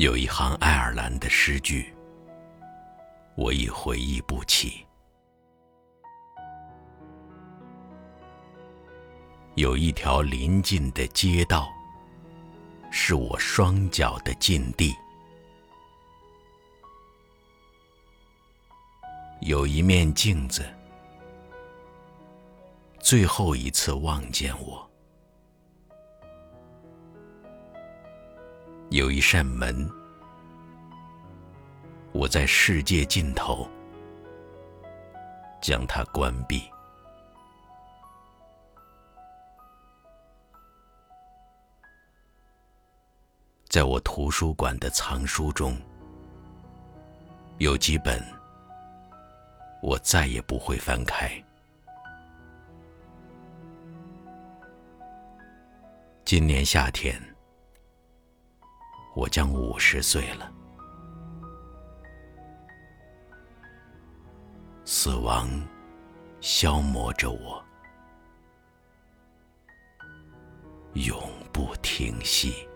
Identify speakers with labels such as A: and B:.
A: 有一行爱尔兰的诗句，我已回忆不起。有一条临近的街道，是我双脚的禁地。有一面镜子，最后一次望见我。有一扇门，我在世界尽头将它关闭。在我图书馆的藏书中，有几本。我再也不会翻开。今年夏天，我将五十岁了。死亡消磨着我，永不停息。